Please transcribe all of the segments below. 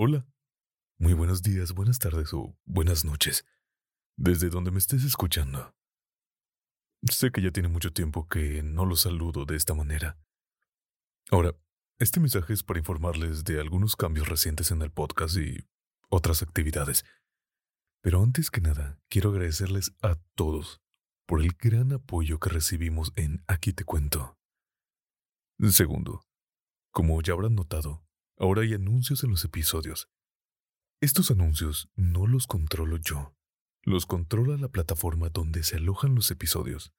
Hola. Muy buenos días, buenas tardes o buenas noches. Desde donde me estés escuchando. Sé que ya tiene mucho tiempo que no los saludo de esta manera. Ahora, este mensaje es para informarles de algunos cambios recientes en el podcast y otras actividades. Pero antes que nada, quiero agradecerles a todos por el gran apoyo que recibimos en Aquí te cuento. Segundo, como ya habrán notado, ahora hay anuncios en los episodios. Estos anuncios no los controlo yo, los controla la plataforma donde se alojan los episodios.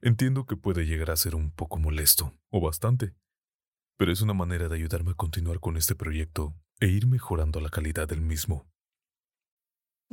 Entiendo que puede llegar a ser un poco molesto, o bastante, pero es una manera de ayudarme a continuar con este proyecto e ir mejorando la calidad del mismo.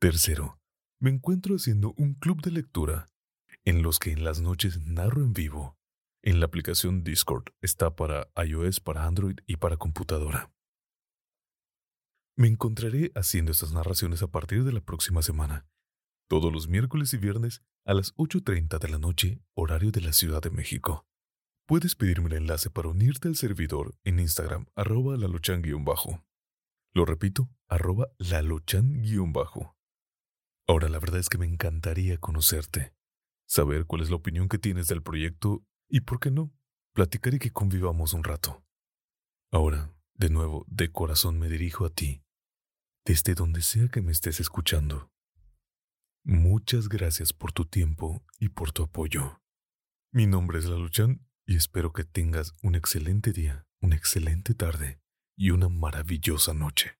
Tercero, me encuentro haciendo un club de lectura en los que en las noches narro en vivo. En la aplicación Discord está para iOS, para Android y para computadora. Me encontraré haciendo estas narraciones a partir de la próxima semana, todos los miércoles y viernes a las 8.30 de la noche, horario de la Ciudad de México. Puedes pedirme el enlace para unirte al servidor en Instagram, arroba lalochan-bajo. Lo repito, arroba lalochan-bajo. Ahora la verdad es que me encantaría conocerte, saber cuál es la opinión que tienes del proyecto y, por qué no, platicar y que convivamos un rato. Ahora, de nuevo, de corazón me dirijo a ti, desde donde sea que me estés escuchando. Muchas gracias por tu tiempo y por tu apoyo. Mi nombre es Laluchan y espero que tengas un excelente día, una excelente tarde y una maravillosa noche.